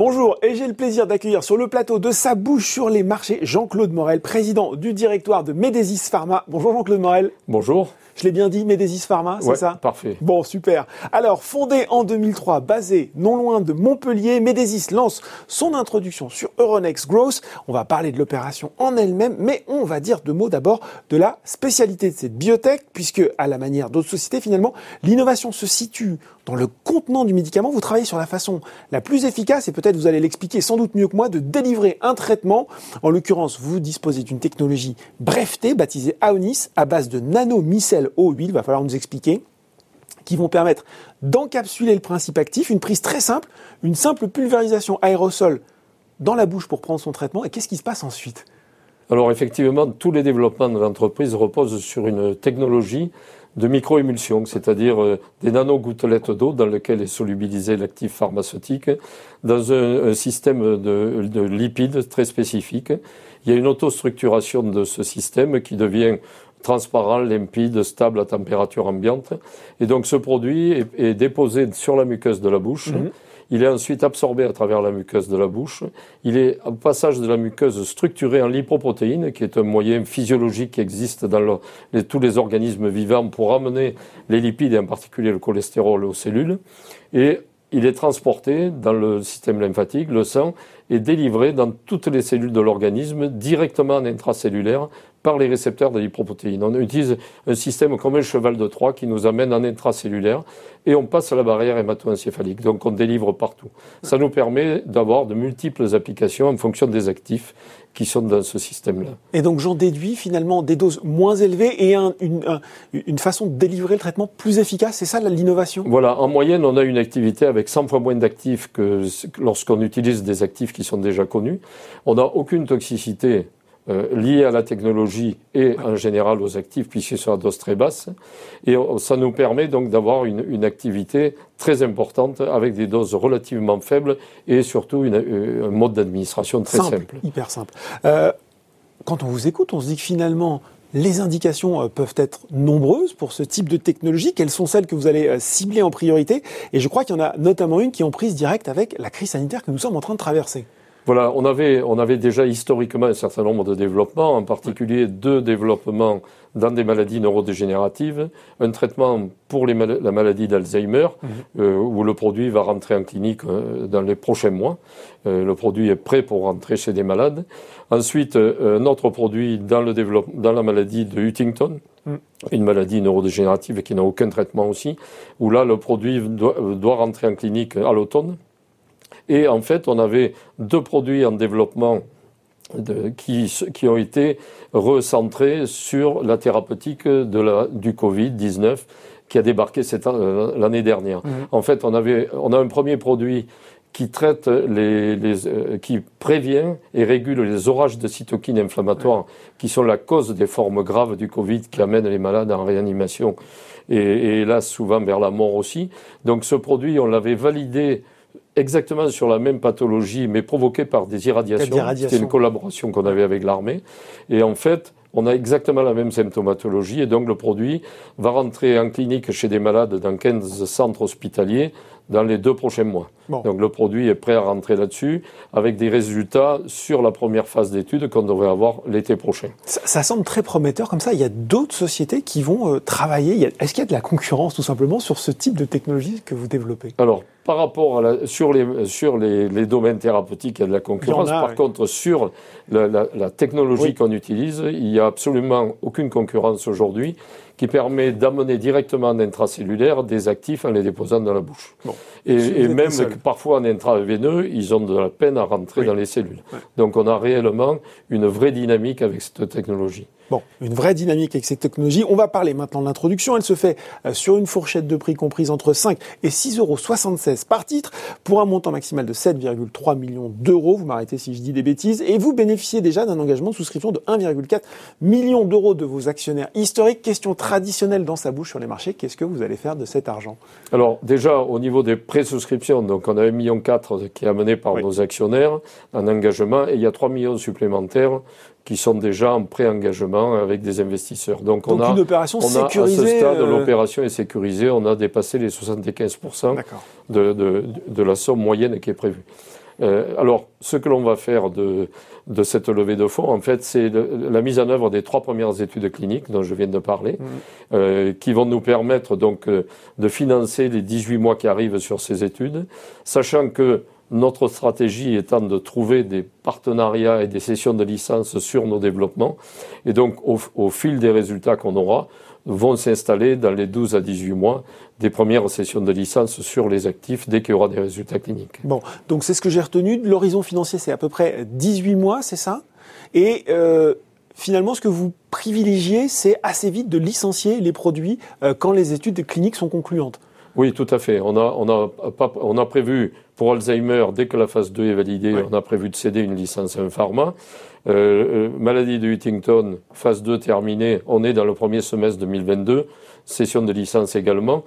Bonjour, et j'ai le plaisir d'accueillir sur le plateau de sa bouche sur les marchés Jean-Claude Morel, président du directoire de Médésis Pharma. Bonjour Jean-Claude Morel. Bonjour. Je l'ai bien dit, Médésis Pharma, c'est Ouais, ça Parfait. Bon, super. Alors, fondé en 2003, basé non loin de Montpellier, Médésis lance son introduction sur Euronext Growth. On va parler de l'opération en elle-même, mais on va dire deux mots d'abord de la spécialité de cette biotech, puisque, à la manière d'autres sociétés, finalement, l'innovation se situe dans le contenant du médicament. Vous travaillez sur la façon la plus efficace, et peut-être vous allez l'expliquer sans doute mieux que moi, de délivrer un traitement. En l'occurrence, vous disposez d'une technologie brevetée, baptisée Aonis, à base de nanomicelles au huile. Va falloir nous expliquer qui vont permettre d'encapsuler le principe actif, une prise très simple, une simple pulvérisation aérosol dans la bouche pour prendre son traitement. Et qu'est-ce qui se passe ensuite? Alors effectivement, tous les développements de l'entreprise reposent sur une technologie de microémulsion, c'est-à-dire euh, des nanogouttelettes d'eau dans lesquelles est solubilisé l'actif pharmaceutique, dans un, système de, de lipides très spécifique. Il y a une autostructuration de ce système qui devient transparent, limpide, stable à température ambiante. Et donc ce produit est, est déposé sur la muqueuse de la bouche. Il est ensuite absorbé à travers la muqueuse de la bouche. Il est, au passage de la muqueuse, structuré en lipoprotéines, qui est un moyen physiologique qui existe dans tous les organismes vivants pour amener les lipides, et en particulier le cholestérol, aux cellules. Et il est transporté dans le système lymphatique, le sang, est délivré dans toutes les cellules de l'organisme, directement en intracellulaire, par les récepteurs de lipoprotéines. On utilise un système comme un cheval de Troie qui nous amène en intracellulaire et on passe à la barrière hémato-encéphalique. Donc on délivre partout. Ça nous permet d'avoir de multiples applications en fonction des actifs qui sont dans ce système-là. Et donc j'en déduis finalement des doses moins élevées et un- une, un- une façon de délivrer le traitement plus efficace. C'est ça l'innovation? Voilà, en moyenne, on a une activité avec 100 fois moins d'actifs que lorsqu'on utilise des actifs qui sont déjà connus. On n'a aucune toxicité euh, liée à la technologie et en général aux actifs, puisqu'ils sont à dose très basse. Et on- ça nous permet donc d'avoir une, une activité très importante avec des doses relativement faibles et surtout une- euh, un mode d'administration très simple. hyper simple. Euh, quand on vous écoute, on se dit que finalement, les indications euh, peuvent être nombreuses pour ce type de technologie. Quelles sont celles que vous allez euh, cibler en priorité? Et je crois qu'il y en a notamment une qui est en prise directe avec la crise sanitaire que nous sommes en train de traverser. Voilà, on avait, on avait déjà historiquement un certain nombre de développements, en particulier deux développements dans des maladies neurodégénératives, un traitement pour les mal- la maladie d'Alzheimer, euh, où le produit va rentrer en clinique euh, dans les prochains mois. Euh, le produit est prêt pour rentrer chez des malades. Ensuite, un autre produit dans, le développe- dans la maladie de Huntington, Mm. une maladie neurodégénérative qui n'a aucun traitement aussi, où là, le produit doit, doit rentrer en clinique à l'automne. Et en fait, on avait deux produits en développement de- qui, qui ont été recentrés sur la thérapeutique de la, du Covid-19 qui a débarqué euh, l'année dernière. Mhm. En fait, on, avait, on a un premier produit qui traite les, les, euh, qui prévient et régule les orages de cytokines inflammatoires qui sont la cause des formes graves du Covid qui amènent les malades en réanimation et, et hélas souvent vers la mort aussi. Donc ce produit, on l'avait validé exactement sur la même pathologie, mais provoquée par des irradiations. Irradiations. C'était une collaboration qu'on avait avec l'armée. Et en fait, on a exactement la même symptomatologie. Et donc, le produit va rentrer en clinique chez des malades dans 15 centres hospitaliers dans les deux prochains mois. Bon. Donc, le produit est prêt à rentrer là-dessus avec des résultats sur la première phase d'étude qu'on devrait avoir l'été prochain. Ça, ça semble très prometteur comme ça. Il y a d'autres sociétés qui vont euh, travailler. Est-ce qu'il y a de la concurrence tout simplement sur ce type de technologie que vous développez? Alors, par rapport à la, sur les, sur les, les domaines thérapeutiques, il y a de la concurrence. A, Par oui. contre, sur la, la- la technologie Oui. qu'on utilise, il n'y a absolument aucune concurrence aujourd'hui qui permet d'amener directement en intracellulaire des actifs en les déposant dans la bouche. Bon. Et, même que parfois en intraveineux, ils ont de la peine à rentrer Oui. dans les cellules. Ouais. Donc on a réellement une vraie dynamique avec cette technologie. Bon, une vraie dynamique avec cette technologie. On va parler maintenant de l'introduction. Elle se fait euh, sur une fourchette de prix comprise entre 5 et 6,76 euros par titre pour un montant maximal de 7,3 millions d'euros. Vous m'arrêtez si je dis des bêtises. Et vous bénéficiez déjà d'un engagement de souscription de 1,4 million d'euros de vos actionnaires historiques. Question traditionnelle dans sa bouche sur les marchés. Qu'est-ce que vous allez faire de cet argent? Alors déjà au niveau des pré-souscriptions, donc on a 1,4 million qui est amené par Oui. nos actionnaires en engagement et il y a 3 millions supplémentaires qui sont déjà en pré-engagement avec des investisseurs. Donc, on a, une opération on a à ce sécurisée. stade, euh, l'opération est sécurisée. On a dépassé les 75% D'accord. de, de, de la somme moyenne qui est prévue. Euh, alors, ce que l'on va faire de, de cette levée de fonds, en fait, c'est la mise en œuvre des trois premières études cliniques dont je viens de parler, mmh. euh, qui vont nous permettre donc de financer les 18 mois qui arrivent sur ces études, sachant que notre stratégie étant de trouver des partenariats et des sessions de licence sur nos développements. Et donc, au, fil des résultats qu'on aura, vont s'installer dans les 12 à 18 mois des premières sessions de licence sur les actifs dès qu'il y aura des résultats cliniques. Bon, donc c'est ce que j'ai retenu. L'horizon financier, c'est à peu près 18 mois, c'est ça? Et euh, finalement, ce que vous privilégiez, c'est assez vite de licencier les produits euh, quand les études cliniques sont concluantes. Oui, tout à fait. On a, on a, on a prévu pour Alzheimer, dès que la phase 2 est validée, on a prévu de céder une licence à un pharma. Euh, euh, maladie de Huntington, phase 2 terminée, on est dans le premier semestre 2022, session de licence également.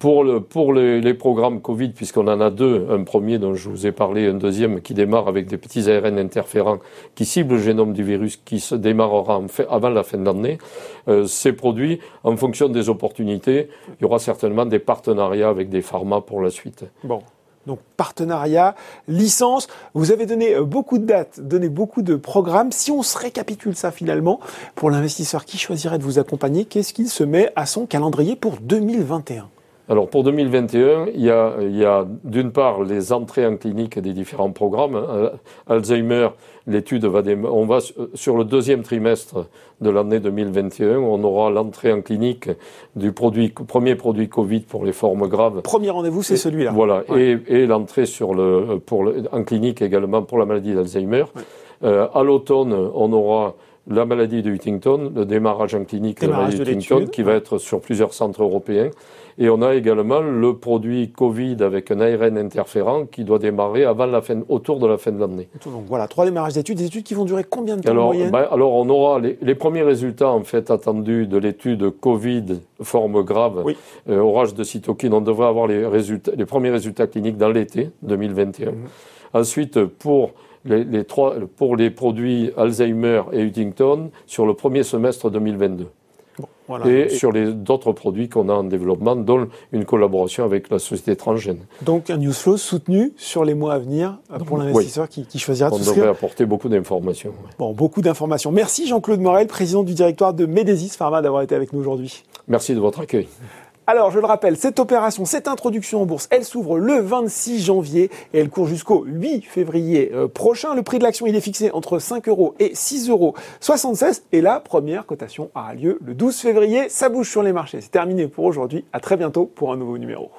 Pour, le, pour les, programmes Covid, puisqu'on en a deux, un premier dont je vous ai parlé, un deuxième qui démarre avec des petits ARN interférents qui ciblent le génome du virus, qui se démarrera en avant la fin de l'année, euh, ces produits, en fonction des opportunités, il y aura certainement des partenariats avec des pharma pour la suite. Bon, donc partenariat, licence. Vous avez donné euh, beaucoup de dates, donné beaucoup de programmes. Si on se récapitule ça finalement, pour l'investisseur qui choisirait de vous accompagner, qu'est-ce qu'il se met à son calendrier pour 2021 alors pour 2021, il y a, il y a d'une part les entrées en clinique des différents programmes. Hein. Alzheimer, l'étude va on va sur le deuxième trimestre de l'année 2021, on aura l'entrée en clinique du produit premier produit Covid pour les formes graves. Premier rendez-vous, c'est celui-là. Voilà, et, et l'entrée sur le pour le, en clinique également pour la maladie d'Alzheimer. Euh, à l'automne, on aura la maladie de Huntington, le démarrage en clinique de la maladie de Huntington, qui va être sur plusieurs centres européens. Et on a également le produit Covid avec un ARN interférent qui doit démarrer avant la fin, autour de la fin de l'année. Donc voilà, trois démarrages d'études, des études qui vont durer combien de temps alors, en moyenne? ben, Alors on aura les, les, premiers résultats en fait attendus de l'étude Covid forme grave, oui. euh, orage de cytokines. On devrait avoir les, résultats, les premiers résultats cliniques dans l'été 2021. Mhm. Ensuite, pour les, les, trois, pour les produits Alzheimer et Huntington, sur le premier semestre 2022. Voilà. Et, sur les d'autres produits qu'on a en développement, dont une collaboration avec la société Transgène. Donc un news flow soutenu sur les mois à venir euh, pour l'investisseur oui. qui, qui, choisira On de devrait apporter beaucoup d'informations. Bon, beaucoup d'informations. Merci Jean-Claude Morel, président du directoire de Médésis Pharma, d'avoir été avec nous aujourd'hui. Merci de votre accueil. Alors, je le rappelle, cette opération, cette introduction en bourse, elle s'ouvre le 26 janvier et elle court jusqu'au 8 février euh, prochain. Le prix de l'action, il est fixé entre 5 euros et 6 euros 76. Et la première cotation aura lieu le 12 février. Ça bouge sur les marchés. C'est terminé pour aujourd'hui. À très bientôt pour un nouveau numéro.